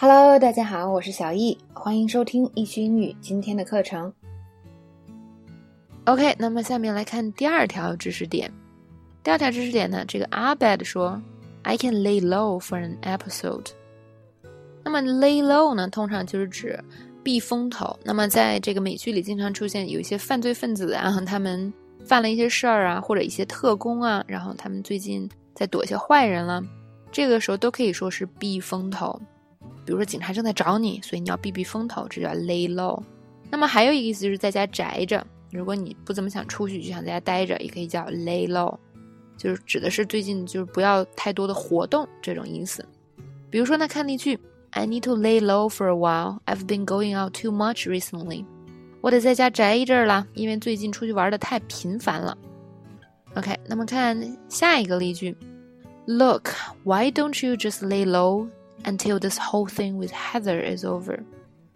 Hello，大家好，我是小易，欢迎收听易学英语今天的课程。OK，那么下面来看第二条知识点。第二条知识点呢，这个阿 bed 说，I can lay low for an episode。那么 lay low 呢，通常就是指避风头。那么在这个美剧里，经常出现有一些犯罪分子啊，他们犯了一些事儿啊，或者一些特工啊，然后他们最近在躲一些坏人了，这个时候都可以说是避风头。比如说警察正在找你，所以你要避避风头，这叫 lay low。那么还有一个意思就是在家宅着，如果你不怎么想出去，就想在家待着，也可以叫 lay low，就是指的是最近就是不要太多的活动这种意思。比如说呢，看例句，I need to lay low for a while. I've been going out too much recently. 我得在家宅一阵儿了，因为最近出去玩的太频繁了。OK，那么看下一个例句，Look, why don't you just lay low? Until this whole thing with Heather is over，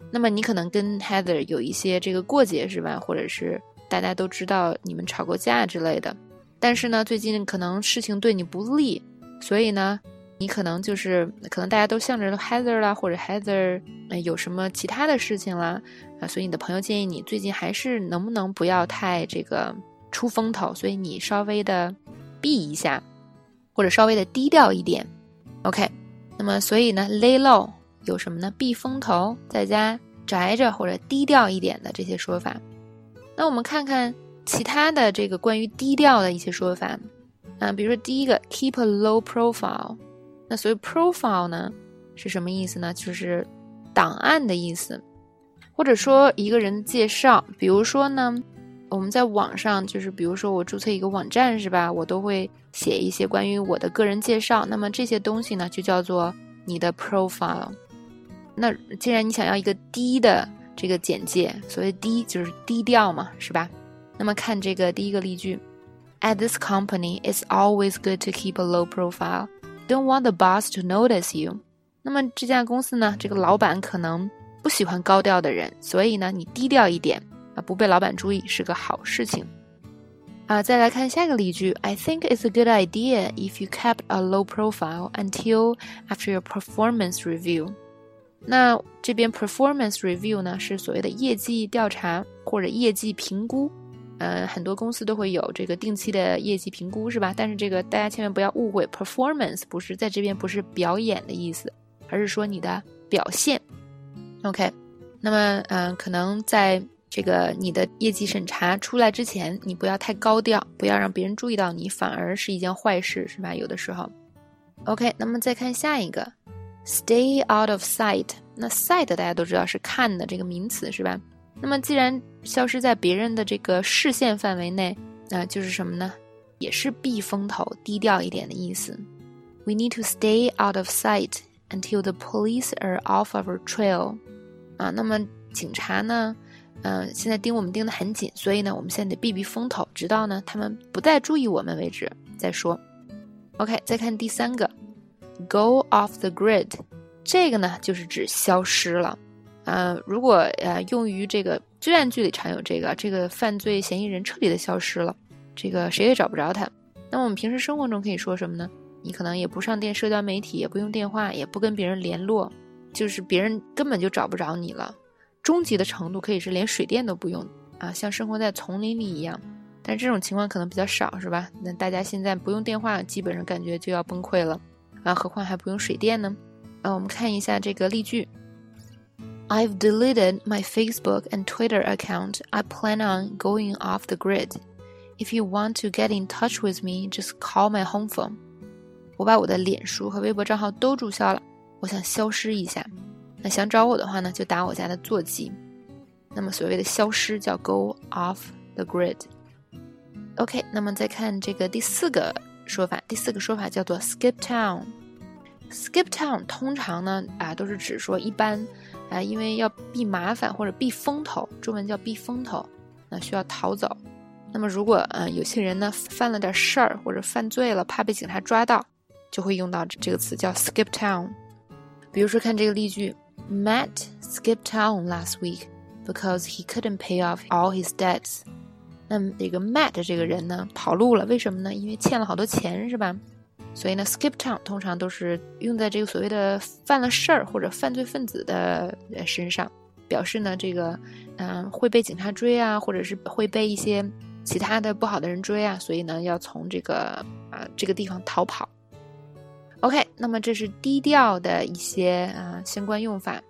那么你可能跟 Heather 有一些这个过节是吧？或者是大家都知道你们吵过架之类的。但是呢，最近可能事情对你不利，所以呢，你可能就是可能大家都向着 Heather 啦，或者 Heather 有什么其他的事情啦啊，所以你的朋友建议你最近还是能不能不要太这个出风头，所以你稍微的避一下，或者稍微的低调一点。OK。那么，所以呢，lay low 有什么呢？避风头，在家宅着或者低调一点的这些说法。那我们看看其他的这个关于低调的一些说法啊，比如说第一个，keep a low profile。那所谓 profile 呢，是什么意思呢？就是档案的意思，或者说一个人介绍。比如说呢。我们在网上，就是比如说我注册一个网站是吧？我都会写一些关于我的个人介绍。那么这些东西呢，就叫做你的 profile。那既然你想要一个低的这个简介，所谓低就是低调嘛，是吧？那么看这个第一个例句：At this company, it's always good to keep a low profile. Don't want the boss to notice you. 那么这家公司呢，这个老板可能不喜欢高调的人，所以呢，你低调一点。啊，不被老板注意是个好事情。啊，再来看下一个例句：I think it's a good idea if you kept a low profile until after your performance review。那这边 performance review 呢，是所谓的业绩调查或者业绩评估。呃，很多公司都会有这个定期的业绩评估，是吧？但是这个大家千万不要误会，performance 不是在这边不是表演的意思，而是说你的表现。OK，那么嗯，可能在这个你的业绩审查出来之前，你不要太高调，不要让别人注意到你，反而是一件坏事，是吧？有的时候，OK。那么再看下一个，stay out of sight。那 sight 大家都知道是看的这个名词，是吧？那么既然消失在别人的这个视线范围内，那就是什么呢？也是避风头、低调一点的意思。We need to stay out of sight until the police are off our trail。啊，那么警察呢？嗯，现在盯我们盯得很紧，所以呢，我们现在得避避风头，直到呢他们不再注意我们为止再说。OK，再看第三个，go off the grid，这个呢就是指消失了。呃，如果呃用于这个罪案剧里常有这个，这个犯罪嫌疑人彻底的消失了，这个谁也找不着他。那我们平时生活中可以说什么呢？你可能也不上电社交媒体，也不用电话，也不跟别人联络，就是别人根本就找不着你了。终极的程度可以是连水电都不用啊，像生活在丛林里一样。但这种情况可能比较少，是吧？那大家现在不用电话，基本上感觉就要崩溃了啊，何况还不用水电呢？啊，我们看一下这个例句：I've deleted my Facebook and Twitter account. I plan on going off the grid. If you want to get in touch with me, just call my home phone. 我把我的脸书和微博账号都注销了，我想消失一下。那想找我的话呢，就打我家的座机。那么所谓的消失叫 go off the grid。OK，那么再看这个第四个说法，第四个说法叫做 skip town。skip town 通常呢啊都是指说一般啊因为要避麻烦或者避风头，中文叫避风头，那需要逃走。那么如果啊有些人呢犯了点事儿或者犯罪了，怕被警察抓到，就会用到这个词叫 skip town。比如说看这个例句。Matt skipped town last week because he couldn't pay off all his debts。那这个 Matt 这个人呢，跑路了，为什么呢？因为欠了好多钱，是吧？所以呢，skip town 通常都是用在这个所谓的犯了事儿或者犯罪分子的身上，表示呢这个嗯会被警察追啊，或者是会被一些其他的不好的人追啊，所以呢要从这个啊这个地方逃跑。OK，那么这是低调的一些啊相关用法。